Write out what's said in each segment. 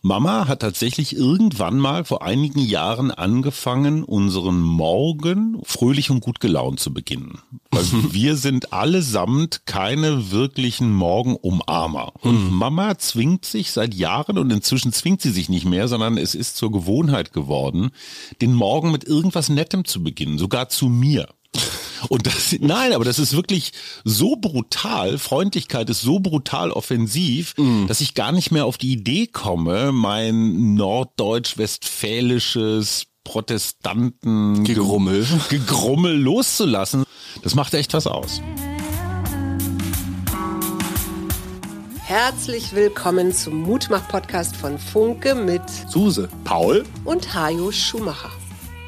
Mama hat tatsächlich irgendwann mal vor einigen Jahren angefangen, unseren Morgen fröhlich und gut gelaunt zu beginnen. Also wir sind allesamt keine wirklichen Morgenumarmer. Und mhm. Mama zwingt sich seit Jahren und inzwischen zwingt sie sich nicht mehr, sondern es ist zur Gewohnheit geworden, den Morgen mit irgendwas Nettem zu beginnen, sogar zu mir. Und das, nein, aber das ist wirklich so brutal. Freundlichkeit ist so brutal offensiv, mm. dass ich gar nicht mehr auf die Idee komme, mein norddeutsch-westfälisches Protestanten Gegrummel. Gegrummel loszulassen. Das macht echt was aus. Herzlich willkommen zum Mutmach-Podcast von Funke mit Suse, Paul und Hajo Schumacher.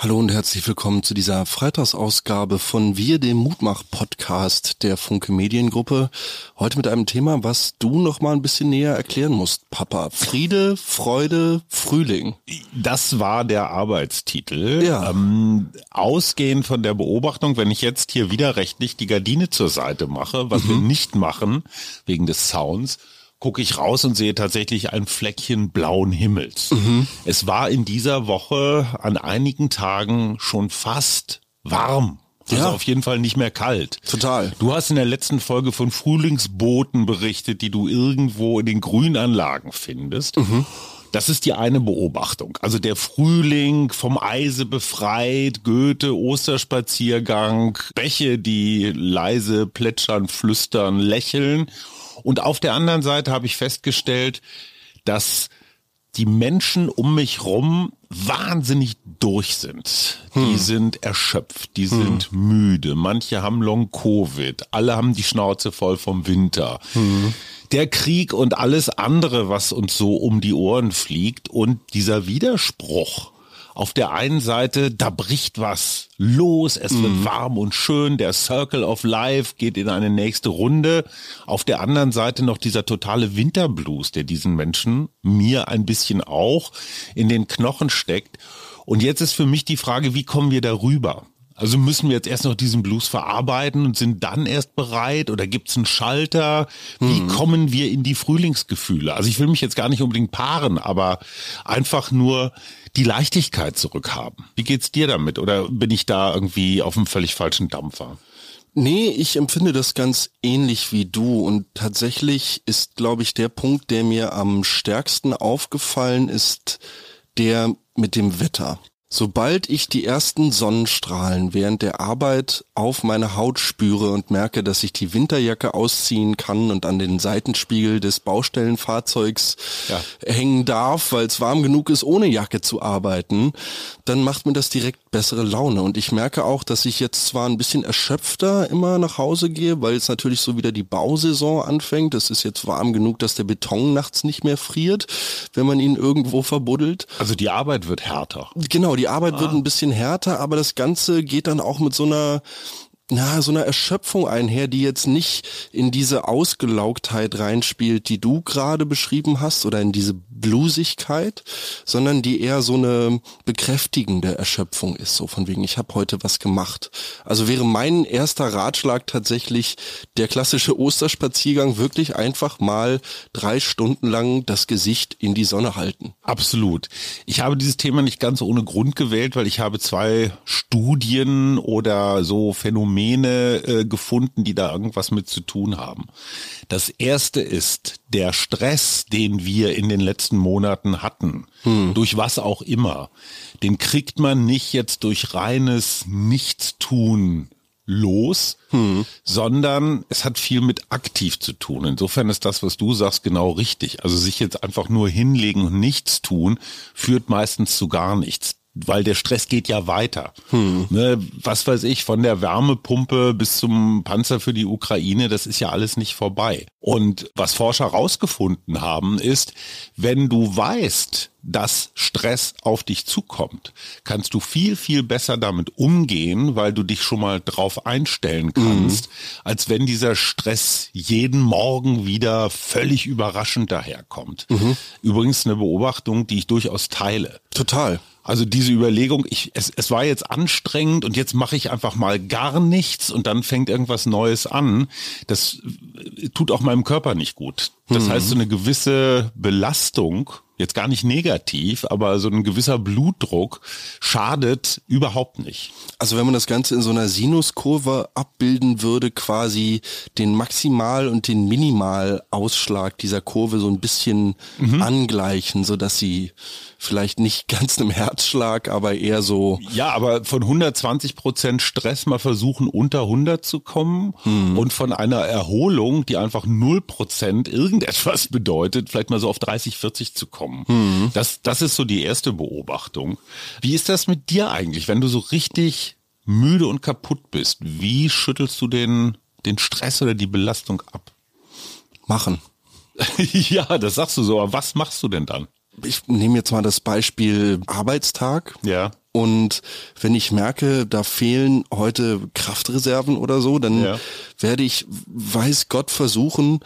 Hallo und herzlich willkommen zu dieser Freitagsausgabe von Wir, dem Mutmach-Podcast der Funke Mediengruppe. Heute mit einem Thema, was du noch mal ein bisschen näher erklären musst, Papa. Friede, Freude, Frühling. Das war der Arbeitstitel. Ja. Ähm, ausgehend von der Beobachtung, wenn ich jetzt hier widerrechtlich die Gardine zur Seite mache, was mhm. wir nicht machen, wegen des Sounds, gucke ich raus und sehe tatsächlich ein Fleckchen blauen Himmels. Mhm. Es war in dieser Woche an einigen Tagen schon fast warm. Also ja. auf jeden Fall nicht mehr kalt. Total. Du hast in der letzten Folge von Frühlingsbooten berichtet, die du irgendwo in den Grünanlagen findest. Mhm. Das ist die eine Beobachtung. Also der Frühling vom Eise befreit, Goethe, Osterspaziergang, Bäche, die leise plätschern, flüstern, lächeln und auf der anderen Seite habe ich festgestellt, dass die Menschen um mich rum wahnsinnig durch sind. Hm. Die sind erschöpft, die hm. sind müde. Manche haben Long-Covid, alle haben die Schnauze voll vom Winter. Hm. Der Krieg und alles andere, was uns so um die Ohren fliegt und dieser Widerspruch auf der einen Seite, da bricht was los, es mhm. wird warm und schön, der Circle of Life geht in eine nächste Runde. Auf der anderen Seite noch dieser totale Winterblues, der diesen Menschen, mir ein bisschen auch, in den Knochen steckt. Und jetzt ist für mich die Frage, wie kommen wir darüber? Also müssen wir jetzt erst noch diesen Blues verarbeiten und sind dann erst bereit oder gibt's einen Schalter? Wie mhm. kommen wir in die Frühlingsgefühle? Also ich will mich jetzt gar nicht unbedingt paaren, aber einfach nur die Leichtigkeit zurückhaben. Wie geht's dir damit? Oder bin ich da irgendwie auf einem völlig falschen Dampfer? Nee, ich empfinde das ganz ähnlich wie du und tatsächlich ist, glaube ich, der Punkt, der mir am stärksten aufgefallen ist, der mit dem Wetter. Sobald ich die ersten Sonnenstrahlen während der Arbeit auf meine Haut spüre und merke, dass ich die Winterjacke ausziehen kann und an den Seitenspiegel des Baustellenfahrzeugs ja. hängen darf, weil es warm genug ist, ohne Jacke zu arbeiten, dann macht mir das direkt bessere Laune. Und ich merke auch, dass ich jetzt zwar ein bisschen erschöpfter immer nach Hause gehe, weil es natürlich so wieder die Bausaison anfängt. Es ist jetzt warm genug, dass der Beton nachts nicht mehr friert, wenn man ihn irgendwo verbuddelt. Also die Arbeit wird härter. Genau, die Arbeit ah. wird ein bisschen härter, aber das Ganze geht dann auch mit so einer na, so einer Erschöpfung einher, die jetzt nicht in diese Ausgelaugtheit reinspielt, die du gerade beschrieben hast, oder in diese Blusigkeit, sondern die eher so eine bekräftigende Erschöpfung ist, so von wegen, ich habe heute was gemacht. Also wäre mein erster Ratschlag tatsächlich der klassische Osterspaziergang, wirklich einfach mal drei Stunden lang das Gesicht in die Sonne halten. Absolut. Ich habe dieses Thema nicht ganz ohne Grund gewählt, weil ich habe zwei Studien oder so Phänomene Phänomene äh, gefunden, die da irgendwas mit zu tun haben. Das erste ist der Stress, den wir in den letzten Monaten hatten, hm. durch was auch immer. Den kriegt man nicht jetzt durch reines Nichtstun los, hm. sondern es hat viel mit aktiv zu tun. Insofern ist das, was du sagst, genau richtig. Also sich jetzt einfach nur hinlegen und nichts tun, führt meistens zu gar nichts weil der Stress geht ja weiter. Hm. Ne, was weiß ich, von der Wärmepumpe bis zum Panzer für die Ukraine, das ist ja alles nicht vorbei. Und was Forscher rausgefunden haben, ist, wenn du weißt, dass Stress auf dich zukommt, kannst du viel, viel besser damit umgehen, weil du dich schon mal drauf einstellen kannst, mhm. als wenn dieser Stress jeden Morgen wieder völlig überraschend daherkommt. Mhm. Übrigens eine Beobachtung, die ich durchaus teile. Total. Also diese Überlegung, ich, es, es war jetzt anstrengend und jetzt mache ich einfach mal gar nichts und dann fängt irgendwas Neues an, das tut auch meinem Körper nicht gut. Das mhm. heißt, so eine gewisse Belastung jetzt gar nicht negativ, aber so ein gewisser Blutdruck schadet überhaupt nicht. Also wenn man das Ganze in so einer Sinuskurve abbilden würde, quasi den Maximal- und den Minimalausschlag dieser Kurve so ein bisschen mhm. angleichen, so dass sie vielleicht nicht ganz einem Herzschlag, aber eher so. Ja, aber von 120 Prozent Stress mal versuchen unter 100 zu kommen mhm. und von einer Erholung, die einfach 0 Prozent irgendetwas bedeutet, vielleicht mal so auf 30, 40 zu kommen. Mhm. Das, das ist so die erste Beobachtung. Wie ist das mit dir eigentlich, wenn du so richtig müde und kaputt bist? Wie schüttelst du den, den Stress oder die Belastung ab? Machen. ja, das sagst du so, aber was machst du denn dann? Ich nehme jetzt mal das Beispiel Arbeitstag. Ja. Und wenn ich merke, da fehlen heute Kraftreserven oder so, dann ja. werde ich, weiß Gott, versuchen,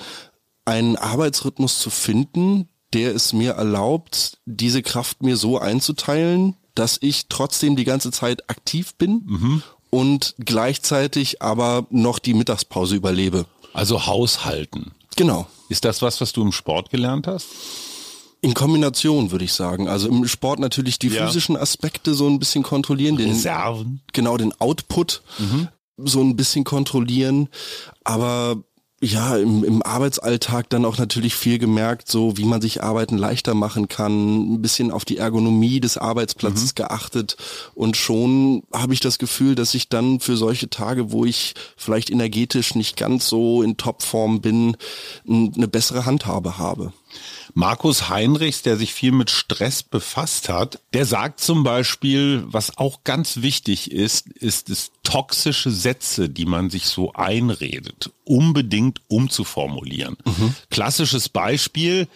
einen Arbeitsrhythmus zu finden, der es mir erlaubt, diese Kraft mir so einzuteilen, dass ich trotzdem die ganze Zeit aktiv bin mhm. und gleichzeitig aber noch die Mittagspause überlebe. Also Haushalten. Genau. Ist das was, was du im Sport gelernt hast? In Kombination würde ich sagen. Also im Sport natürlich die ja. physischen Aspekte so ein bisschen kontrollieren, den Reserven. genau den Output mhm. so ein bisschen kontrollieren, aber ja, im, im Arbeitsalltag dann auch natürlich viel gemerkt, so wie man sich Arbeiten leichter machen kann, ein bisschen auf die Ergonomie des Arbeitsplatzes mhm. geachtet und schon habe ich das Gefühl, dass ich dann für solche Tage, wo ich vielleicht energetisch nicht ganz so in Topform bin, eine bessere Handhabe habe. Markus Heinrichs, der sich viel mit Stress befasst hat, der sagt zum Beispiel, was auch ganz wichtig ist, ist es toxische Sätze, die man sich so einredet, unbedingt umzuformulieren. Mhm. Klassisches Beispiel,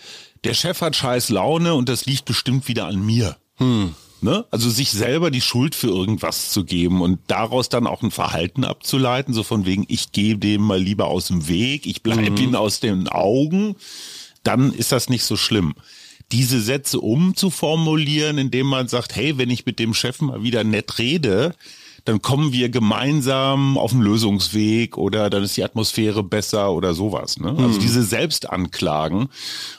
der Chef hat scheiß Laune und das liegt bestimmt wieder an mir. Hm. Ne? Also sich selber die Schuld für irgendwas zu geben und daraus dann auch ein Verhalten abzuleiten, so von wegen, ich gehe dem mal lieber aus dem Weg, ich bleibe mhm. ihn aus den Augen dann ist das nicht so schlimm. Diese Sätze umzuformulieren, indem man sagt, hey, wenn ich mit dem Chef mal wieder nett rede, dann kommen wir gemeinsam auf den Lösungsweg oder dann ist die Atmosphäre besser oder sowas. Ne? Also mhm. diese Selbstanklagen,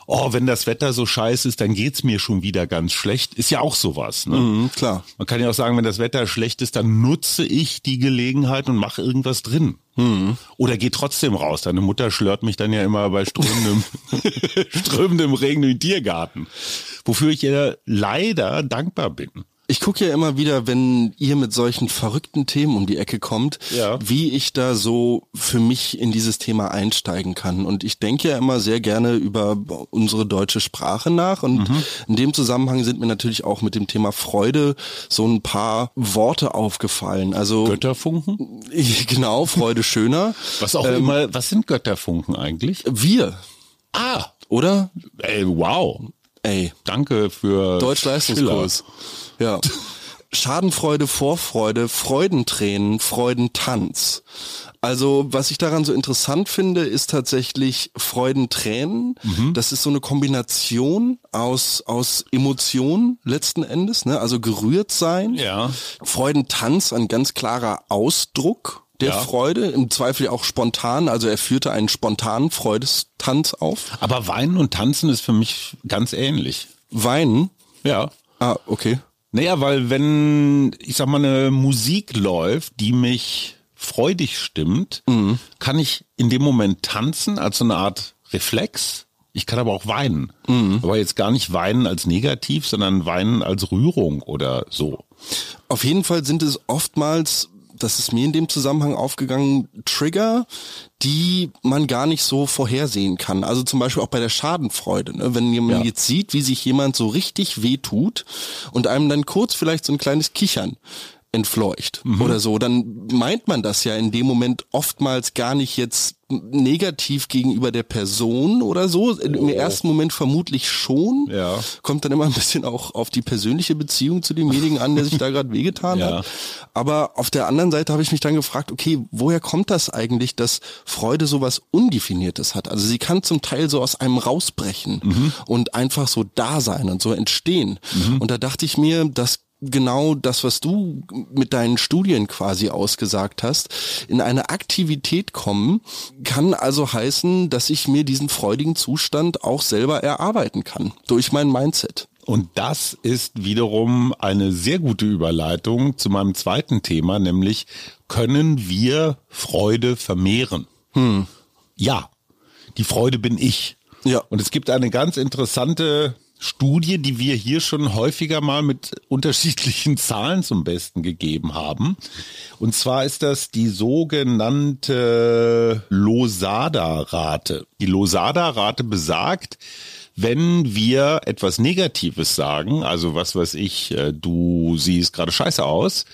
oh, wenn das Wetter so scheiße ist, dann geht's mir schon wieder ganz schlecht, ist ja auch sowas. Ne? Mhm, klar. Man kann ja auch sagen, wenn das Wetter schlecht ist, dann nutze ich die Gelegenheit und mache irgendwas drin. Mhm. Oder geh trotzdem raus. Deine Mutter schlört mich dann ja immer bei strömendem, strömendem Regen in den Tiergarten. Wofür ich ihr leider dankbar bin. Ich gucke ja immer wieder, wenn ihr mit solchen verrückten Themen um die Ecke kommt, ja. wie ich da so für mich in dieses Thema einsteigen kann. Und ich denke ja immer sehr gerne über unsere deutsche Sprache nach. Und mhm. in dem Zusammenhang sind mir natürlich auch mit dem Thema Freude so ein paar Worte aufgefallen. Also Götterfunken? Genau, Freude schöner. was auch ähm, immer, was sind Götterfunken eigentlich? Wir. Ah. Oder? Ey, wow. Ey. Danke für Deutsch-Leistungskurs. Ja. Schadenfreude, Vorfreude, Freudentränen, Freudentanz. Also, was ich daran so interessant finde, ist tatsächlich Freudentränen. Mhm. Das ist so eine Kombination aus, aus Emotionen letzten Endes, ne? Also gerührt sein. Ja. Freudentanz, ein ganz klarer Ausdruck der ja. Freude, im Zweifel auch spontan, also er führte einen spontanen Freudestanz auf. Aber Weinen und Tanzen ist für mich ganz ähnlich. Weinen? Ja. Ah, okay. Naja, weil wenn, ich sag mal, eine Musik läuft, die mich freudig stimmt, mhm. kann ich in dem Moment tanzen als so eine Art Reflex. Ich kann aber auch weinen. Mhm. Aber jetzt gar nicht weinen als negativ, sondern weinen als Rührung oder so. Auf jeden Fall sind es oftmals das ist mir in dem Zusammenhang aufgegangen, Trigger, die man gar nicht so vorhersehen kann. Also zum Beispiel auch bei der Schadenfreude. Ne? Wenn man ja. jetzt sieht, wie sich jemand so richtig wehtut und einem dann kurz vielleicht so ein kleines Kichern entfleucht mhm. oder so, dann meint man das ja in dem Moment oftmals gar nicht jetzt negativ gegenüber der Person oder so. Im oh. ersten Moment vermutlich schon. Ja. Kommt dann immer ein bisschen auch auf die persönliche Beziehung zu demjenigen an, der sich da gerade wehgetan ja. hat. Aber auf der anderen Seite habe ich mich dann gefragt, okay, woher kommt das eigentlich, dass Freude sowas Undefiniertes hat? Also sie kann zum Teil so aus einem rausbrechen mhm. und einfach so da sein und so entstehen. Mhm. Und da dachte ich mir, das genau das, was du mit deinen Studien quasi ausgesagt hast, in eine Aktivität kommen, kann also heißen, dass ich mir diesen freudigen Zustand auch selber erarbeiten kann durch mein Mindset. Und das ist wiederum eine sehr gute Überleitung zu meinem zweiten Thema, nämlich können wir Freude vermehren? Hm. Ja, die Freude bin ich. Ja. Und es gibt eine ganz interessante Studie, die wir hier schon häufiger mal mit unterschiedlichen Zahlen zum Besten gegeben haben. Und zwar ist das die sogenannte Losada-Rate. Die Losada-Rate besagt, wenn wir etwas Negatives sagen, also was weiß ich, äh, du siehst gerade scheiße aus,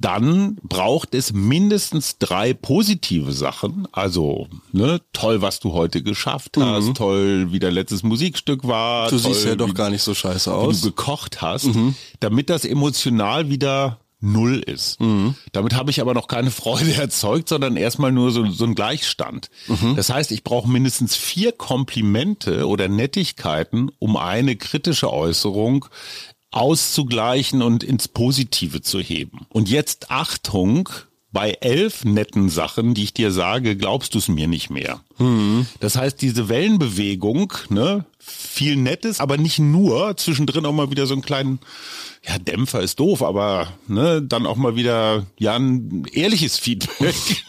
dann braucht es mindestens drei positive Sachen. Also, ne, toll, was du heute geschafft hast, mhm. toll, wie dein letztes Musikstück war. Du toll, siehst ja doch wie, gar nicht so scheiße aus. Wie du gekocht hast, mhm. damit das emotional wieder null ist. Mhm. Damit habe ich aber noch keine Freude erzeugt, sondern erstmal nur so, so ein Gleichstand. Mhm. Das heißt, ich brauche mindestens vier Komplimente oder Nettigkeiten, um eine kritische Äußerung auszugleichen und ins Positive zu heben. Und jetzt Achtung, bei elf netten Sachen, die ich dir sage, glaubst du es mir nicht mehr. Mhm. Das heißt, diese Wellenbewegung, ne, viel Nettes, aber nicht nur, zwischendrin auch mal wieder so einen kleinen ja, Dämpfer ist doof, aber ne, dann auch mal wieder ja ein ehrliches Feedback.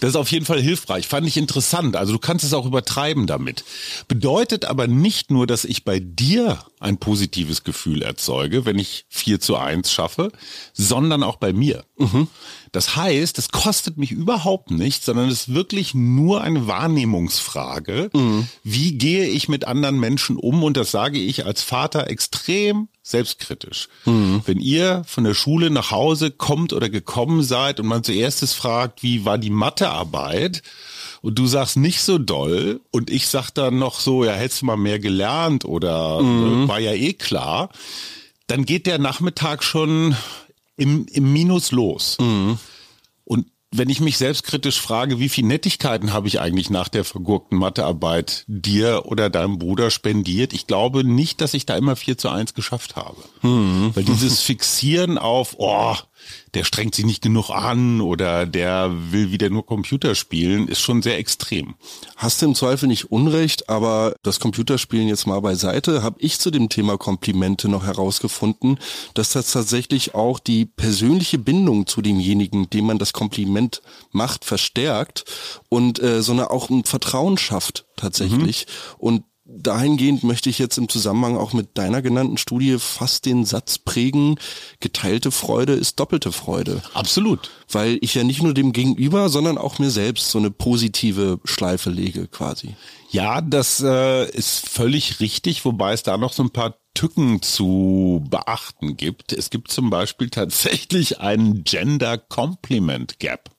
das ist auf jeden Fall hilfreich. Fand ich interessant. Also du kannst es auch übertreiben damit. Bedeutet aber nicht nur, dass ich bei dir ein positives Gefühl erzeuge, wenn ich 4 zu 1 schaffe, sondern auch bei mir. Mhm. Das heißt, es kostet mich überhaupt nichts, sondern es ist wirklich nur eine Wahrnehmungsfrage. Mhm. Wie gehe ich mit anderen Menschen um? Und das sage ich als Vater extrem selbstkritisch. Mhm. Wenn ihr von der Schule nach Hause kommt oder gekommen seid und man zuerst fragt, wie war die Mathearbeit? Und du sagst nicht so doll und ich sag dann noch so, ja, hättest du mal mehr gelernt oder mhm. war ja eh klar, dann geht der Nachmittag schon im, im Minus los. Mhm. Und wenn ich mich selbstkritisch frage, wie viel Nettigkeiten habe ich eigentlich nach der vergurkten Mathearbeit dir oder deinem Bruder spendiert, ich glaube nicht, dass ich da immer 4 zu 1 geschafft habe. Mhm. Weil dieses Fixieren auf, oh, der strengt sich nicht genug an oder der will wieder nur Computer spielen, ist schon sehr extrem. Hast du im Zweifel nicht Unrecht, aber das Computerspielen jetzt mal beiseite, habe ich zu dem Thema Komplimente noch herausgefunden, dass das tatsächlich auch die persönliche Bindung zu demjenigen, dem man das Kompliment macht, verstärkt und äh, so eine auch ein Vertrauen schafft tatsächlich. Mhm. Und dahingehend möchte ich jetzt im Zusammenhang auch mit deiner genannten Studie fast den Satz prägen, geteilte Freude ist doppelte Freude. Absolut. Weil ich ja nicht nur dem Gegenüber, sondern auch mir selbst so eine positive Schleife lege quasi. Ja, das äh, ist völlig richtig, wobei es da noch so ein paar Tücken zu beachten gibt. Es gibt zum Beispiel tatsächlich einen Gender Compliment Gap.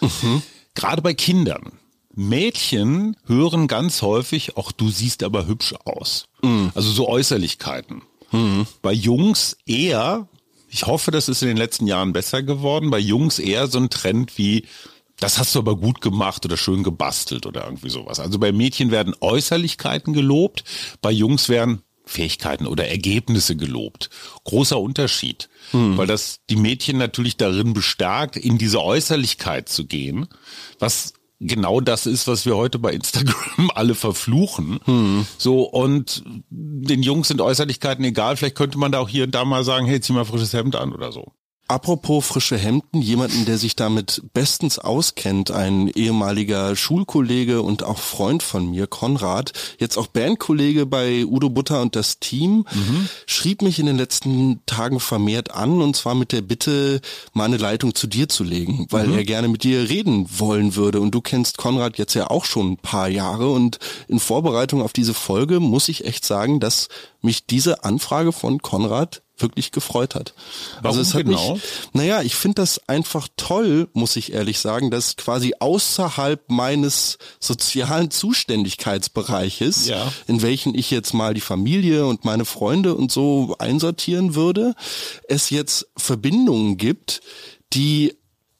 Mhm. Gerade bei Kindern. Mädchen hören ganz häufig, auch du siehst aber hübsch aus. Mhm. Also so Äußerlichkeiten. Mhm. Bei Jungs eher, ich hoffe, das ist in den letzten Jahren besser geworden, bei Jungs eher so ein Trend wie, das hast du aber gut gemacht oder schön gebastelt oder irgendwie sowas. Also bei Mädchen werden Äußerlichkeiten gelobt, bei Jungs werden Fähigkeiten oder Ergebnisse gelobt. Großer Unterschied, hm. weil das die Mädchen natürlich darin bestärkt, in diese Äußerlichkeit zu gehen, was genau das ist, was wir heute bei Instagram alle verfluchen. Hm. So, und den Jungs sind Äußerlichkeiten egal. Vielleicht könnte man da auch hier und da mal sagen, hey, zieh mal frisches Hemd an oder so. Apropos frische Hemden, jemanden, der sich damit bestens auskennt, ein ehemaliger Schulkollege und auch Freund von mir, Konrad, jetzt auch Bandkollege bei Udo Butter und das Team, mhm. schrieb mich in den letzten Tagen vermehrt an und zwar mit der Bitte, mal eine Leitung zu dir zu legen, weil mhm. er gerne mit dir reden wollen würde. Und du kennst Konrad jetzt ja auch schon ein paar Jahre und in Vorbereitung auf diese Folge muss ich echt sagen, dass mich diese Anfrage von Konrad wirklich gefreut hat. Warum also es hat genau? mich, naja, ich finde das einfach toll, muss ich ehrlich sagen, dass quasi außerhalb meines sozialen Zuständigkeitsbereiches, ja. in welchen ich jetzt mal die Familie und meine Freunde und so einsortieren würde, es jetzt Verbindungen gibt, die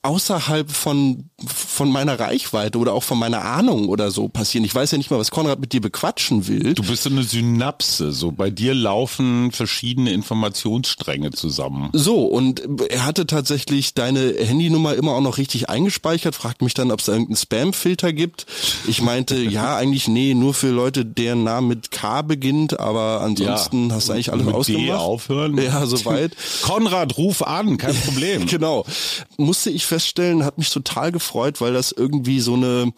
außerhalb von, von meiner Reichweite oder auch von meiner Ahnung oder so passieren. Ich weiß ja nicht mal, was Konrad mit dir bequatschen will. Du bist so eine Synapse, so bei dir laufen verschiedene Informationsstränge zusammen. So, und er hatte tatsächlich deine Handynummer immer auch noch richtig eingespeichert, fragt mich dann, ob es da irgendeinen Spam-Filter gibt. Ich meinte, ja, eigentlich nee, nur für Leute, deren Name mit K beginnt, aber ansonsten ja, hast du eigentlich alles mit ausgemacht. D aufhören. Ja, soweit. Konrad, ruf an, kein Problem. genau. Musste ich feststellen, hat mich total gefreut, weil das irgendwie so eine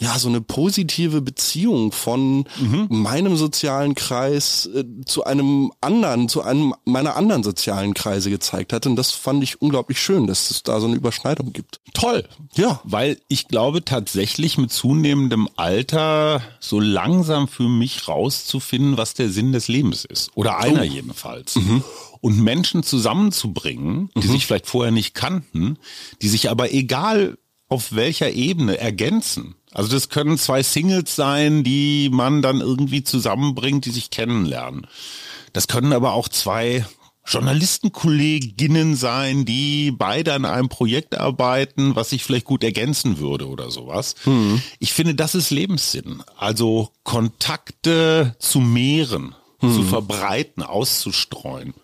ja, so eine positive Beziehung von mhm. meinem sozialen Kreis äh, zu einem anderen, zu einem meiner anderen sozialen Kreise gezeigt hat. Und das fand ich unglaublich schön, dass es da so eine Überschneidung gibt. Toll. Ja. Weil ich glaube tatsächlich mit zunehmendem Alter so langsam für mich rauszufinden, was der Sinn des Lebens ist. Oder einer oh. jedenfalls. Mhm und Menschen zusammenzubringen, die mhm. sich vielleicht vorher nicht kannten, die sich aber egal auf welcher Ebene ergänzen. Also das können zwei Singles sein, die man dann irgendwie zusammenbringt, die sich kennenlernen. Das können aber auch zwei Journalistenkolleginnen sein, die beide an einem Projekt arbeiten, was sich vielleicht gut ergänzen würde oder sowas. Mhm. Ich finde, das ist Lebenssinn. Also Kontakte zu mehren, mhm. zu verbreiten, auszustreuen.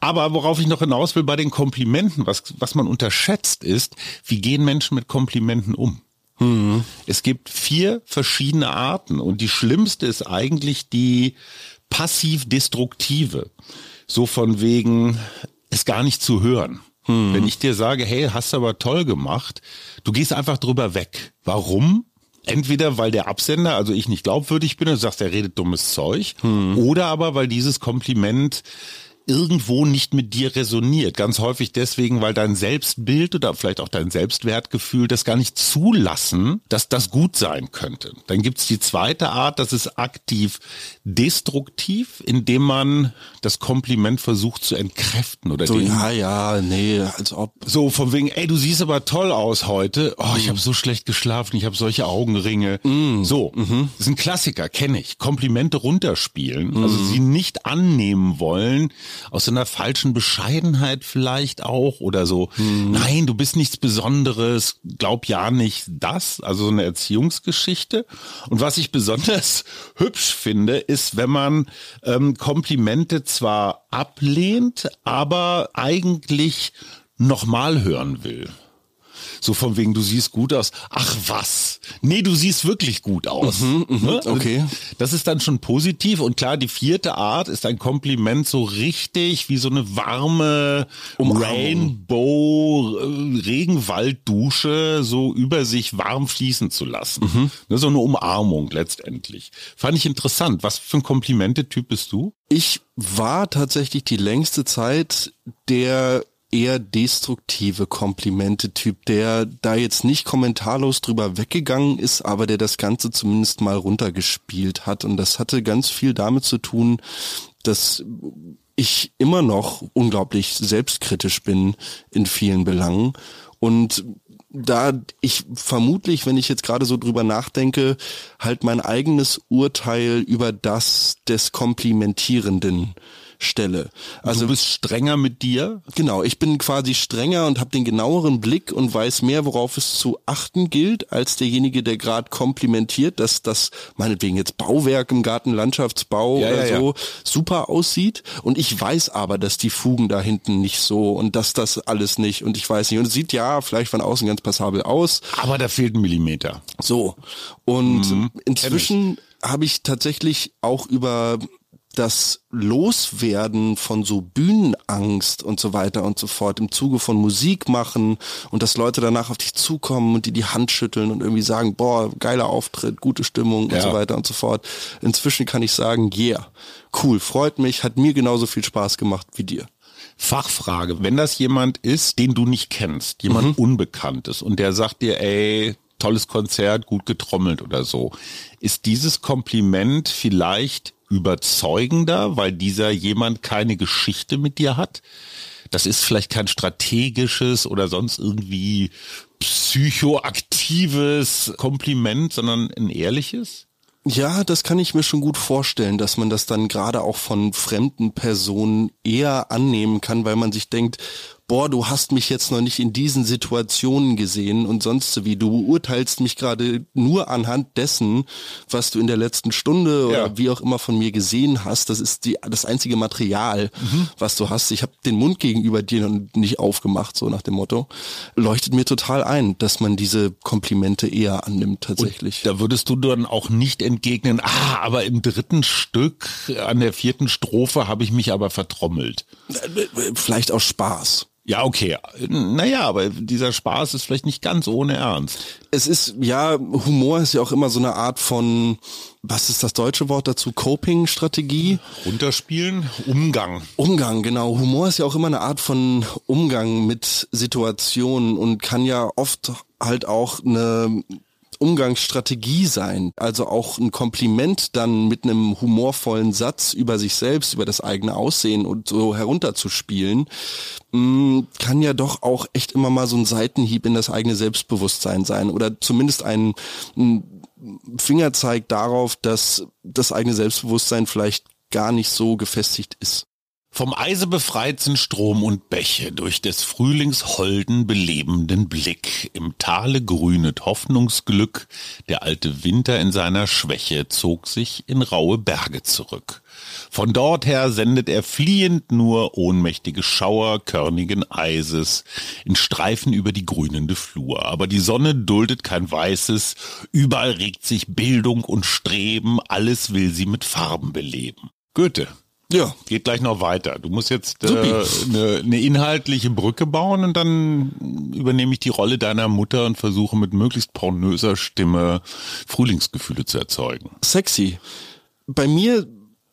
Aber worauf ich noch hinaus will bei den Komplimenten, was, was man unterschätzt ist, wie gehen Menschen mit Komplimenten um? Mhm. Es gibt vier verschiedene Arten und die schlimmste ist eigentlich die passiv-destruktive. So von wegen, es gar nicht zu hören. Mhm. Wenn ich dir sage, hey, hast du aber toll gemacht, du gehst einfach drüber weg. Warum? Entweder weil der Absender, also ich nicht glaubwürdig bin und sagst, er redet dummes Zeug, mhm. oder aber weil dieses Kompliment irgendwo nicht mit dir resoniert. Ganz häufig deswegen, weil dein Selbstbild oder vielleicht auch dein Selbstwertgefühl das gar nicht zulassen, dass das gut sein könnte. Dann gibt's die zweite Art, das ist aktiv destruktiv, indem man das Kompliment versucht zu entkräften oder so, ja, ja, nee, als ob so von wegen, ey, du siehst aber toll aus heute. Oh, ich mhm. habe so schlecht geschlafen, ich habe solche Augenringe. Mm. So, mhm. das ist ein Klassiker, kenne ich. Komplimente runterspielen, also mhm. sie nicht annehmen wollen aus einer falschen Bescheidenheit vielleicht auch oder so. Hm. Nein, du bist nichts Besonderes, glaub ja nicht das, also so eine Erziehungsgeschichte. Und was ich besonders hübsch finde, ist, wenn man ähm, Komplimente zwar ablehnt, aber eigentlich nochmal hören will. So von wegen, du siehst gut aus. Ach was. Nee, du siehst wirklich gut aus. Mhm, mh, ne? Okay. Das ist dann schon positiv. Und klar, die vierte Art ist ein Kompliment so richtig wie so eine warme Umarmung. Rainbow Regenwalddusche so über sich warm fließen zu lassen. Mhm. Ne, so eine Umarmung letztendlich. Fand ich interessant. Was für ein Komplimentetyp bist du? Ich war tatsächlich die längste Zeit der eher destruktive Komplimente-Typ, der da jetzt nicht kommentarlos drüber weggegangen ist, aber der das Ganze zumindest mal runtergespielt hat. Und das hatte ganz viel damit zu tun, dass ich immer noch unglaublich selbstkritisch bin in vielen Belangen. Und da ich vermutlich, wenn ich jetzt gerade so drüber nachdenke, halt mein eigenes Urteil über das des Komplimentierenden stelle. Also du bist strenger mit dir? Genau, ich bin quasi strenger und habe den genaueren Blick und weiß mehr, worauf es zu achten gilt, als derjenige, der gerade komplimentiert, dass das meinetwegen jetzt Bauwerk im Garten, Landschaftsbau ja, oder ja, so ja. super aussieht. Und ich weiß aber, dass die Fugen da hinten nicht so und dass das alles nicht und ich weiß nicht. Und es sieht ja vielleicht von außen ganz passabel aus. Aber da fehlt ein Millimeter. So. Und mhm. inzwischen habe ich tatsächlich auch über das Loswerden von so Bühnenangst und so weiter und so fort im Zuge von Musik machen und dass Leute danach auf dich zukommen und die die Hand schütteln und irgendwie sagen, boah, geiler Auftritt, gute Stimmung ja. und so weiter und so fort. Inzwischen kann ich sagen, yeah, cool, freut mich, hat mir genauso viel Spaß gemacht wie dir. Fachfrage, wenn das jemand ist, den du nicht kennst, jemand mhm. Unbekanntes und der sagt dir, ey, tolles Konzert, gut getrommelt oder so, ist dieses Kompliment vielleicht überzeugender, weil dieser jemand keine Geschichte mit dir hat. Das ist vielleicht kein strategisches oder sonst irgendwie psychoaktives Kompliment, sondern ein ehrliches. Ja, das kann ich mir schon gut vorstellen, dass man das dann gerade auch von fremden Personen eher annehmen kann, weil man sich denkt, boah, du hast mich jetzt noch nicht in diesen Situationen gesehen und sonst wie. Du beurteilst mich gerade nur anhand dessen, was du in der letzten Stunde oder ja. wie auch immer von mir gesehen hast. Das ist die, das einzige Material, mhm. was du hast. Ich habe den Mund gegenüber dir noch nicht aufgemacht, so nach dem Motto. Leuchtet mir total ein, dass man diese Komplimente eher annimmt tatsächlich. Und da würdest du dann auch nicht entgegnen, ah, aber im dritten Stück, an der vierten Strophe habe ich mich aber vertrommelt. Vielleicht aus Spaß. Ja, okay. Naja, aber dieser Spaß ist vielleicht nicht ganz ohne Ernst. Es ist, ja, Humor ist ja auch immer so eine Art von, was ist das deutsche Wort dazu? Coping-Strategie? Runterspielen? Umgang. Umgang, genau. Humor ist ja auch immer eine Art von Umgang mit Situationen und kann ja oft halt auch eine Umgangsstrategie sein. Also auch ein Kompliment dann mit einem humorvollen Satz über sich selbst, über das eigene Aussehen und so herunterzuspielen, mm, kann ja doch auch echt immer mal so ein Seitenhieb in das eigene Selbstbewusstsein sein oder zumindest ein, ein Fingerzeig darauf, dass das eigene Selbstbewusstsein vielleicht gar nicht so gefestigt ist. Vom Eise befreit sind Strom und Bäche durch des Frühlings holden, belebenden Blick. Im Tale grünet Hoffnungsglück, der alte Winter in seiner Schwäche zog sich in raue Berge zurück. Von dort her sendet er fliehend nur ohnmächtige Schauer körnigen Eises in Streifen über die grünende Flur. Aber die Sonne duldet kein Weißes, überall regt sich Bildung und Streben, alles will sie mit Farben beleben. Goethe. Ja. Geht gleich noch weiter. Du musst jetzt äh, eine, eine inhaltliche Brücke bauen und dann übernehme ich die Rolle deiner Mutter und versuche mit möglichst pornöser Stimme Frühlingsgefühle zu erzeugen. Sexy. Bei mir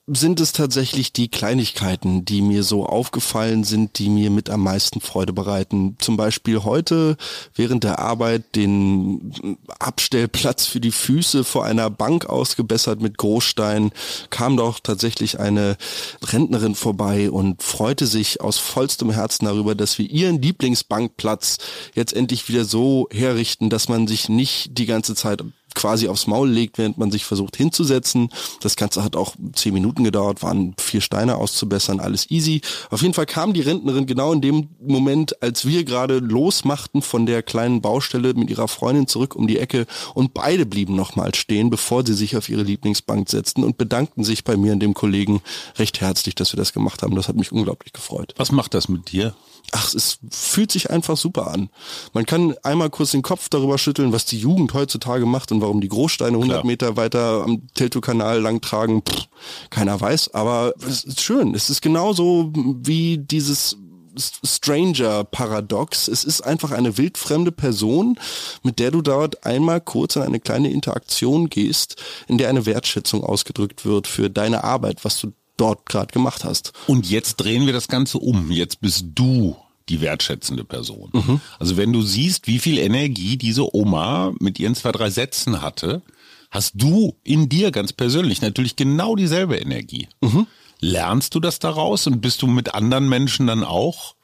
sind es tatsächlich die Kleinigkeiten, die mir so aufgefallen sind, die mir mit am meisten Freude bereiten. Zum Beispiel heute während der Arbeit den Abstellplatz für die Füße vor einer Bank ausgebessert mit Großstein, kam doch tatsächlich eine Rentnerin vorbei und freute sich aus vollstem Herzen darüber, dass wir ihren Lieblingsbankplatz jetzt endlich wieder so herrichten, dass man sich nicht die ganze Zeit quasi aufs Maul legt, während man sich versucht hinzusetzen. Das Ganze hat auch zehn Minuten gedauert, waren vier Steine auszubessern, alles easy. Auf jeden Fall kam die Rentnerin genau in dem Moment, als wir gerade losmachten von der kleinen Baustelle mit ihrer Freundin zurück um die Ecke und beide blieben nochmal stehen, bevor sie sich auf ihre Lieblingsbank setzten und bedankten sich bei mir und dem Kollegen recht herzlich, dass wir das gemacht haben. Das hat mich unglaublich gefreut. Was macht das mit dir? Ach, es fühlt sich einfach super an. Man kann einmal kurz den Kopf darüber schütteln, was die Jugend heutzutage macht und warum die Großsteine 100 Klar. Meter weiter am Teltow-Kanal lang tragen. Pff, keiner weiß, aber es ist schön. Es ist genauso wie dieses Stranger-Paradox. Es ist einfach eine wildfremde Person, mit der du dort einmal kurz in eine kleine Interaktion gehst, in der eine Wertschätzung ausgedrückt wird für deine Arbeit, was du dort gerade gemacht hast. Und jetzt drehen wir das Ganze um. Jetzt bist du die wertschätzende Person. Mhm. Also wenn du siehst, wie viel Energie diese Oma mit ihren zwei, drei Sätzen hatte, hast du in dir ganz persönlich natürlich genau dieselbe Energie. Mhm. Lernst du das daraus und bist du mit anderen Menschen dann auch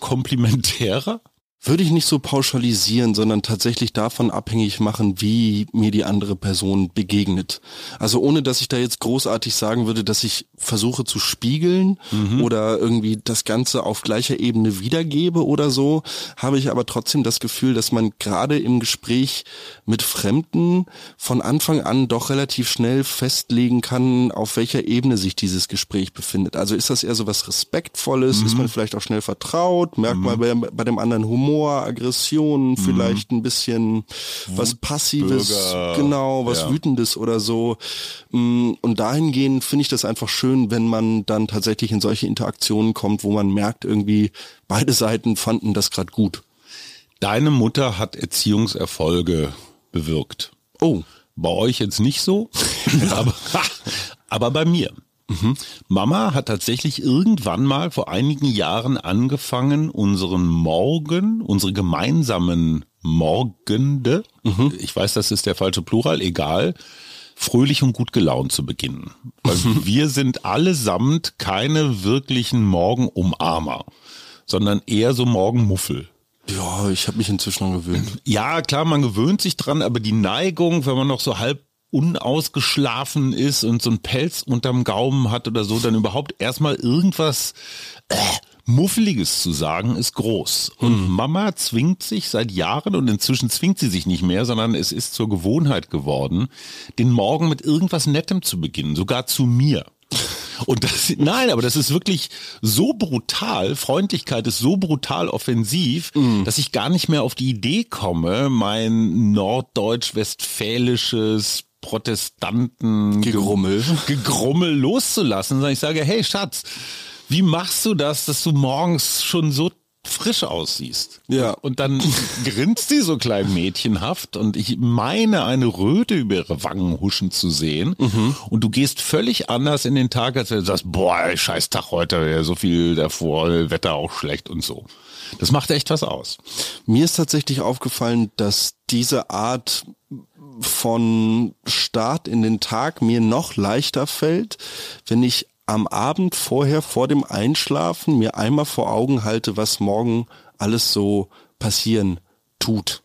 komplementärer? Würde ich nicht so pauschalisieren, sondern tatsächlich davon abhängig machen, wie mir die andere Person begegnet. Also ohne, dass ich da jetzt großartig sagen würde, dass ich versuche zu spiegeln mhm. oder irgendwie das Ganze auf gleicher Ebene wiedergebe oder so, habe ich aber trotzdem das Gefühl, dass man gerade im Gespräch mit Fremden von Anfang an doch relativ schnell festlegen kann, auf welcher Ebene sich dieses Gespräch befindet. Also ist das eher so was Respektvolles, mhm. ist man vielleicht auch schnell vertraut, merkt mhm. man bei, bei dem anderen Humor, Humor, Aggression, vielleicht ein bisschen was Passives, Bürger, genau, was ja. Wütendes oder so. Mm, Und dahingehend finde ich das einfach schön, wenn man dann tatsächlich in solche Interaktionen kommt, wo man merkt, irgendwie beide Seiten fanden das gerade gut. Deine Mutter hat Erziehungserfolge bewirkt. Oh, Bei euch jetzt nicht so, aber, aber bei mir. Mama hat tatsächlich irgendwann mal vor einigen Jahren angefangen, unseren Morgen, unsere gemeinsamen Morgende, ich weiß, das ist der falsche Plural, egal, fröhlich und gut gelaunt zu beginnen. Weil wir sind allesamt keine wirklichen Morgenumarmer, sondern eher so Morgenmuffel. ja, ich habe mich inzwischen gewöhnt. Ja, klar, man gewöhnt sich dran, aber die Neigung, wenn man noch so halb unausgeschlafen ist und so ein Pelz unterm Gaumen hat oder so, dann überhaupt erstmal irgendwas äh, Muffeliges zu sagen, ist groß. Und Mama zwingt sich seit Jahren und inzwischen zwingt sie sich nicht mehr, sondern es ist zur Gewohnheit geworden, den Morgen mit irgendwas Nettem zu beginnen, sogar zu mir. Und das, nein, aber das ist wirklich so brutal. Freundlichkeit ist so brutal offensiv, dass ich gar nicht mehr auf die Idee komme, mein norddeutsch-westfälisches Protestanten Gegrummel. Gegrummel loszulassen, sondern ich sage, hey Schatz, wie machst du das, dass du morgens schon so frisch aussiehst? Ja. Und dann grinst sie so klein mädchenhaft und ich meine eine Röte über ihre Wangen huschen zu sehen und du gehst völlig anders in den Tag, als wenn du sagst, boah, scheiß Tag heute, so viel davor, Wetter auch schlecht und so. Das macht echt was aus. Mir ist tatsächlich aufgefallen, dass diese Art von Start in den Tag mir noch leichter fällt, wenn ich am Abend vorher, vor dem Einschlafen, mir einmal vor Augen halte, was morgen alles so passieren tut.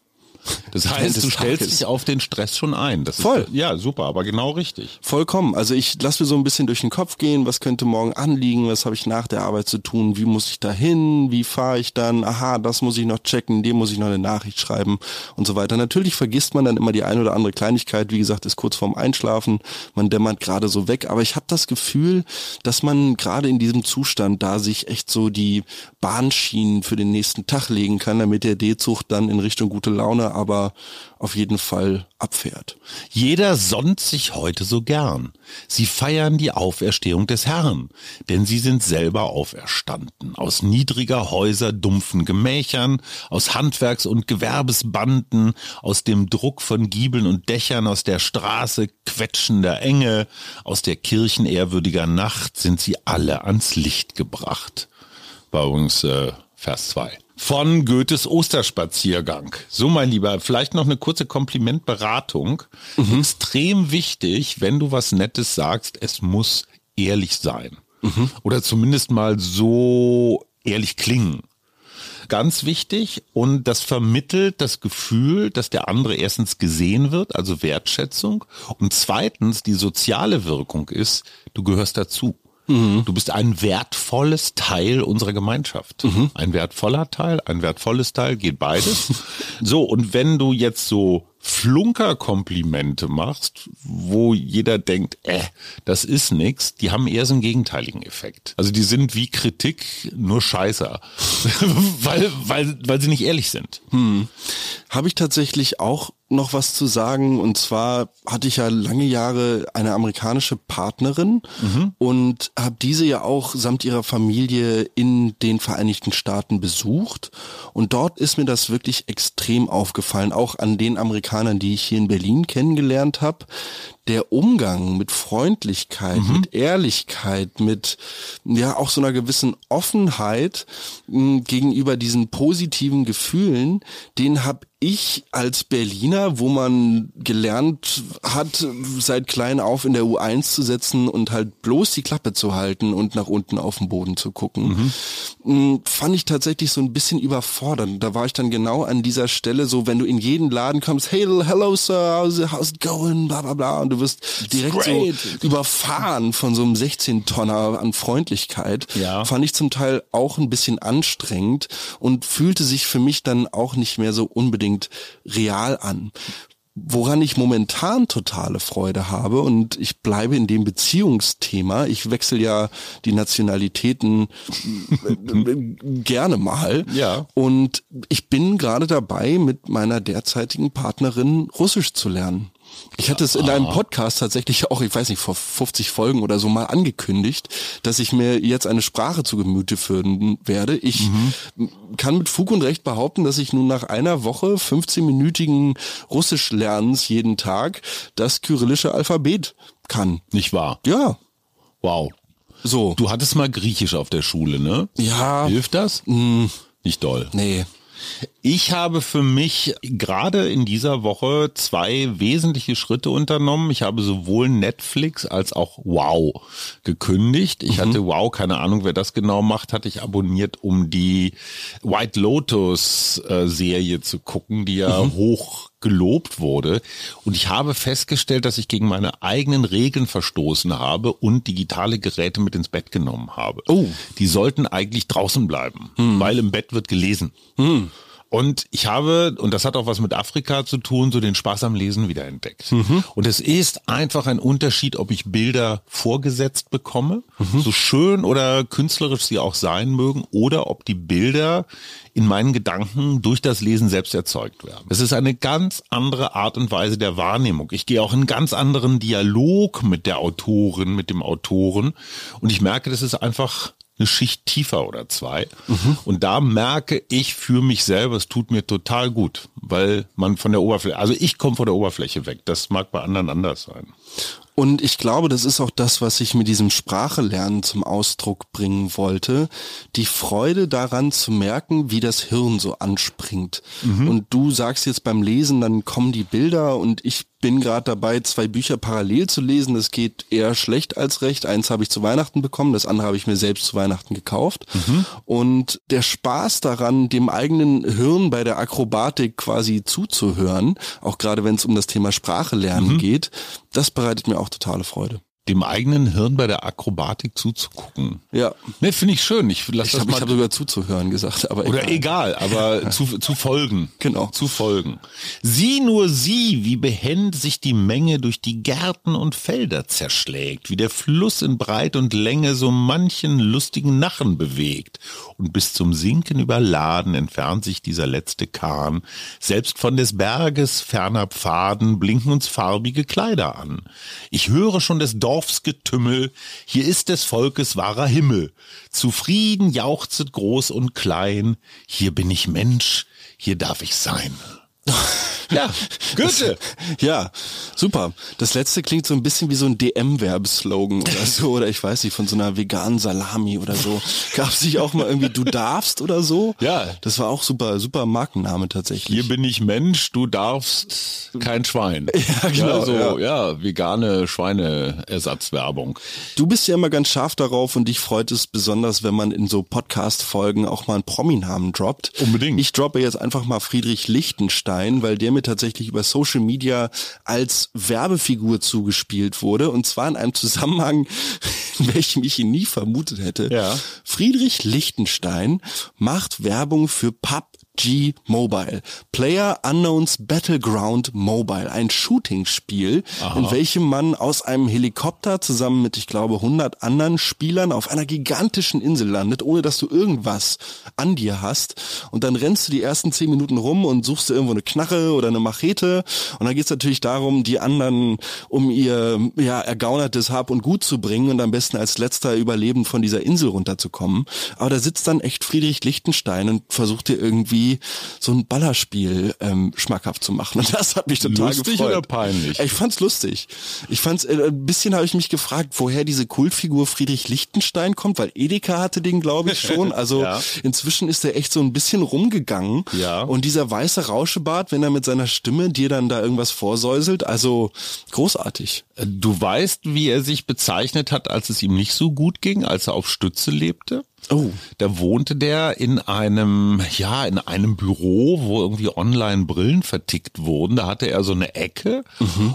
Das heißt, du stellst Tages. dich auf den Stress schon ein. Das Voll. Ist, ja, super, aber genau richtig. Vollkommen. Also ich lasse mir so ein bisschen durch den Kopf gehen, was könnte morgen anliegen, was habe ich nach der Arbeit zu tun, wie muss ich da hin, wie fahre ich dann, aha, das muss ich noch checken, dem muss ich noch eine Nachricht schreiben und so weiter. Natürlich vergisst man dann immer die eine oder andere Kleinigkeit, wie gesagt, ist kurz vorm Einschlafen, man dämmert gerade so weg, aber ich habe das Gefühl, dass man gerade in diesem Zustand da sich echt so die Bahnschienen für den nächsten Tag legen kann, damit der D-Zug dann in Richtung gute Laune aber auf jeden Fall abfährt. Jeder sonnt sich heute so gern. Sie feiern die Auferstehung des Herrn, denn sie sind selber auferstanden. Aus niedriger Häuser dumpfen Gemächern, aus Handwerks- und Gewerbesbanden, aus dem Druck von Giebeln und Dächern, aus der Straße quetschender Enge, aus der Kirchen ehrwürdiger Nacht sind sie alle ans Licht gebracht. War übrigens äh, Vers 2. Von Goethes Osterspaziergang. So, mein Lieber, vielleicht noch eine kurze Komplimentberatung. Extrem wichtig, wenn du was Nettes sagst, es muss ehrlich sein. Oder zumindest mal so ehrlich klingen. Ganz wichtig und das vermittelt das Gefühl, dass der andere erstens gesehen wird, also Wertschätzung und zweitens die soziale Wirkung ist, du gehörst dazu. Du bist ein wertvolles Teil unserer Gemeinschaft. Ein wertvoller Teil, ein wertvolles Teil, geht beides. so, und wenn du jetzt so Flunkerkomplimente machst, wo jeder denkt, äh, das ist nix, die haben eher so einen gegenteiligen Effekt. Also die sind wie Kritik, nur scheißer. weil, weil, weil sie nicht ehrlich sind. Habe ich tatsächlich auch noch was zu sagen. Und zwar hatte ich ja lange Jahre eine amerikanische Partnerin und habe diese ja auch samt ihrer Familie in den Vereinigten Staaten besucht. Und dort ist mir das wirklich extrem aufgefallen, auch an den Amerikanern, die ich hier in Berlin kennengelernt habe. Der Umgang mit Freundlichkeit, mit Ehrlichkeit, mit ja auch so einer gewissen Offenheit mh, gegenüber diesen positiven Gefühlen, den habe ich als Berliner, wo man gelernt hat, seit klein auf in der U1 zu setzen und halt bloß die Klappe zu halten und nach unten auf den Boden zu gucken, mh, fand ich tatsächlich so ein bisschen überfordernd. Da war ich dann genau an dieser Stelle so, wenn du in jeden Laden kommst, hey, hello sir, how's it, how's it going, bla bla bla, und du wirst direkt great. so überfahren von so einem 16-Tonner an Freundlichkeit, Ja. fand ich zum Teil auch ein bisschen anstrengend und fühlte sich für mich dann auch nicht mehr so unbedingt real an. woran ich momentan totale Freude habe und ich bleibe in dem Beziehungsthema. Ich wechsle ja die Nationalitäten gerne mal. Ja. Und ich bin gerade dabei, mit meiner derzeitigen Partnerin Russisch zu lernen. Ich hatte es in einem Podcast tatsächlich auch, ich weiß nicht, vor 50 Folgen oder so mal angekündigt, dass ich mir jetzt eine Sprache zu Gemüte führen werde. Ich Mhm. kann mit Fug und Recht behaupten, dass ich nun nach einer Woche 15-minütigen Russisch-Lernens jeden Tag das kyrillische Alphabet kann. Nicht wahr? Ja, Wow. so. Du hattest mal Griechisch auf der Schule, ne? ja, Hilft das? mh, Nicht doll. nee. Ich habe für mich gerade in dieser Woche zwei wesentliche Schritte unternommen. Ich habe sowohl Netflix als auch Wow gekündigt. Ich hatte Wow, keine Ahnung, wer das genau macht, hatte ich abonniert, um die White Lotus äh, Serie zu gucken, die ja hoch gelobt wurde. Und ich habe festgestellt, dass ich gegen meine eigenen Regeln verstoßen habe und digitale Geräte mit ins Bett genommen habe. Oh. Die sollten eigentlich draußen bleiben, weil im Bett wird gelesen. Und ich habe, und das hat auch was mit Afrika zu tun, so den Spaß am Lesen wiederentdeckt. Und es ist einfach ein Unterschied, ob ich Bilder vorgesetzt bekomme, so schön oder künstlerisch sie auch sein mögen, oder ob die Bilder in meinen Gedanken durch das Lesen selbst erzeugt werden. Es ist eine ganz andere Art und Weise der Wahrnehmung. Ich gehe auch in einen ganz anderen Dialog mit der Autorin, mit dem Autoren. Und ich merke, das ist einfach eine Schicht tiefer oder zwei. Und da merke ich für mich selber, es tut mir total gut, weil man von der Oberfläche, also ich komme von der Oberfläche weg. Das mag bei anderen anders sein. Und ich glaube, das ist auch das, was ich mit diesem Sprachelernen zum Ausdruck bringen wollte. Die Freude daran zu merken, wie das Hirn so anspringt. Und du sagst jetzt beim Lesen, dann kommen die Bilder und ich bin gerade dabei, zwei Bücher parallel zu lesen. Das geht eher schlecht als recht. Eins habe ich zu Weihnachten bekommen, das andere habe ich mir selbst zu Weihnachten gekauft. Und der Spaß daran, dem eigenen Hirn bei der Akrobatik quasi zuzuhören, auch gerade wenn es um das Thema Sprache lernen geht, das bereitet mir auch totale Freude. Dem eigenen Hirn bei der Akrobatik zuzugucken. Ja. Ne, finde ich schön. Ich lass Ich das habe mal hab sogar zuzuhören gesagt, aber Oder egal, aber zu, zu folgen. Genau. Zu folgen. Sieh nur sie, wie behend sich die Menge durch die Gärten und Felder zerschlägt, wie der Fluss in Breit und Länge so manchen lustigen Nachen bewegt. Und bis zum Sinken überladen entfernt sich dieser letzte Kahn. Selbst von des Berges ferner Pfaden blinken uns farbige Kleider an. Ich höre schon des Dorfs Getümmel, hier ist des Volkes wahrer Himmel. Zufrieden jauchzet groß und klein, hier bin ich Mensch, hier darf ich sein. Ja, Goethe. Ja, super. Das letzte klingt so ein bisschen wie so ein DM-Werbeslogan oder so, oder ich weiß nicht, von so einer veganen Salami oder so. Gab es nicht auch mal irgendwie Du darfst oder so? Ja. Das war auch super, super Markenname tatsächlich. Hier bin ich Mensch, du darfst kein Schwein. Ja, genau, Ja, so, ja. ja. vegane Schweineersatzwerbung. Du bist ja immer ganz scharf darauf und dich freut es besonders, wenn man in so Podcast-Folgen auch mal einen Prominamen droppt. Unbedingt. Ich droppe jetzt einfach mal Friedrich Lichtenstein, weil der mir tatsächlich über Social Media als Werbefigur zugespielt wurde und zwar in einem Zusammenhang, in welchem ich ihn nie vermutet hätte. Ja. Friedrich Lichtenstein macht Werbung für PUBG Mobile. Player Unknowns Battleground Mobile. Ein Shooting-Spiel, in welchem man aus einem Helikopter zusammen mit, ich glaube, 100 anderen Spielern auf einer gigantischen Insel landet, ohne dass du irgendwas an dir hast. Und dann rennst du die ersten 10 Minuten rum und suchst dir irgendwo eine Knarre oder eine Machete. Und dann geht es natürlich darum, die anderen um ihr ja, ergaunertes Hab und Gut zu bringen und am besten als letzter überlebend von dieser Insel runterzukommen. Aber da sitzt dann echt Friedrich Lichtenstein und versucht dir irgendwie so ein Ballerspiel ähm, schmackhaft zu machen. Und das hat mich total Lustig gefreut. oder peinlich? Ich fand's lustig. Ich fand's äh, ein bisschen habe ich mich gefragt, woher diese Kultfigur Friedrich Lichtenstein kommt, weil Edeka hatte den, glaube ich, schon. Also Ja. inzwischen ist er echt so ein bisschen rumgegangen. Ja. Und dieser weiße Rauschebart, wenn er mit seiner Stimme dir dann da irgendwas vorsäuselt, also großartig. Du weißt, wie er sich bezeichnet hat, als es ihm nicht so gut ging, als er auf Stütze lebte? Oh. Da wohnte der in einem, ja, in einem Büro, wo irgendwie online Brillen vertickt wurden. Da hatte er so eine Ecke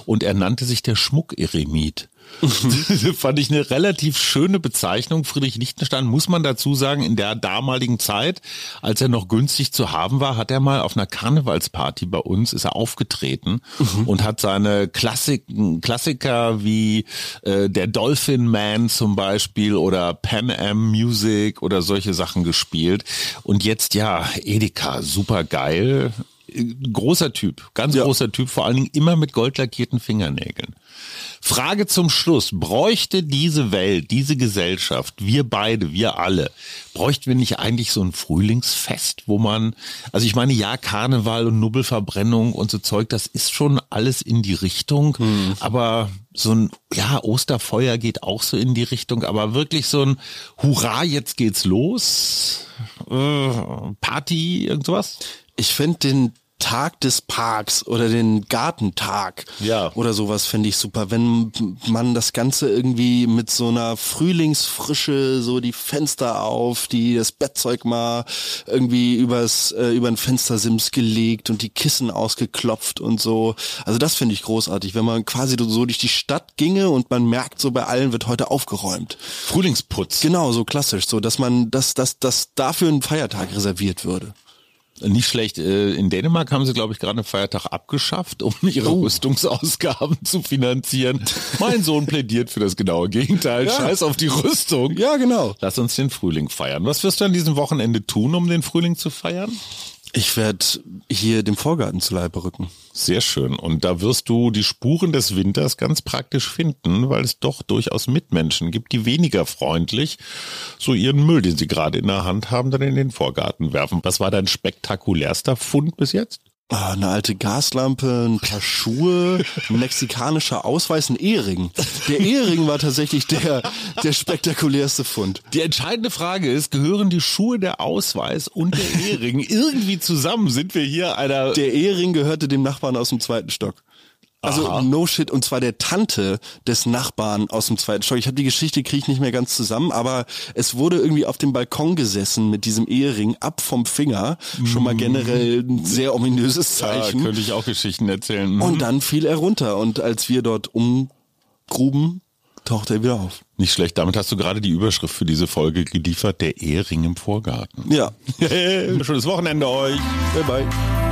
und er nannte sich der Schmuckeremit. Fand ich eine relativ schöne Bezeichnung. Friedrich Lichtenstein, muss man dazu sagen, in der damaligen Zeit, als er noch günstig zu haben war, hat er mal auf einer Karnevalsparty bei uns, ist er aufgetreten mhm. und hat seine Klassiken, Klassiker wie äh, der Dolphin Man zum Beispiel oder Pan Am Music oder solche Sachen gespielt. Und jetzt ja, Edeka, super geil großer Typ, ganz ja. großer Typ, vor allen Dingen immer mit goldlackierten Fingernägeln. Frage zum Schluss. Bräuchte diese Welt, diese Gesellschaft, wir beide, wir alle, bräuchten wir nicht eigentlich so ein Frühlingsfest, wo man, also ich meine, ja, Karneval und Nubbelverbrennung und so Zeug, das ist schon alles in die Richtung, hm. aber so ein, ja, Osterfeuer geht auch so in die Richtung, aber wirklich so ein Hurra, jetzt geht's los, äh, Party, irgendwas? Ich finde den Tag des Parks oder den Gartentag ja. oder sowas finde ich super. Wenn man das Ganze irgendwie mit so einer Frühlingsfrische, so die Fenster auf, die das Bettzeug mal irgendwie übers äh, über ein Fenstersims gelegt und die Kissen ausgeklopft und so. Also das finde ich großartig, wenn man quasi so durch die Stadt ginge und man merkt, so bei allen wird heute aufgeräumt. Frühlingsputz. Genau, so klassisch, so dass man dass dass dass dafür ein Feiertag reserviert würde. Nicht schlecht. Äh, in Dänemark haben sie, glaube ich, gerade einen Feiertag abgeschafft, um ihre oh. Rüstungsausgaben zu finanzieren. mein Sohn plädiert für das genaue Gegenteil. Ja. Scheiß auf die Rüstung. Ja, genau. Lass uns den Frühling feiern. Was wirst du an diesem Wochenende tun, um den Frühling zu feiern? Ich werde hier dem Vorgarten zu Leibe rücken. Sehr schön. Und da wirst du die Spuren des Winters ganz praktisch finden, weil es doch durchaus Mitmenschen gibt, die weniger freundlich so ihren Müll, den sie gerade in der Hand haben, dann in den Vorgarten werfen. Was war dein spektakulärster Fund bis jetzt? Ah, eine alte Gaslampe, ein paar Schuhe, ein mexikanischer Ausweis, ein Ehering. Der Ehering war tatsächlich der, der spektakulärste Fund. Die entscheidende Frage ist, gehören die Schuhe, der Ausweis und der Ehering irgendwie zusammen? Sind wir hier einer... Der Ehering gehörte dem Nachbarn aus dem zweiten Stock. Also Aha. no shit und zwar der Tante des Nachbarn aus dem zweiten Stock. Ich habe die Geschichte kriege ich nicht mehr ganz zusammen, aber es wurde irgendwie auf dem Balkon gesessen mit diesem Ehering ab vom Finger. Schon mal generell ein sehr ominöses Zeichen. Ja, könnte ich auch Geschichten erzählen. Mhm. Und dann fiel er runter und als wir dort umgruben, tauchte er wieder auf. Nicht schlecht. Damit hast du gerade die Überschrift für diese Folge geliefert. Der Ehering im Vorgarten. Ja. Schönes Wochenende euch. Bye bye.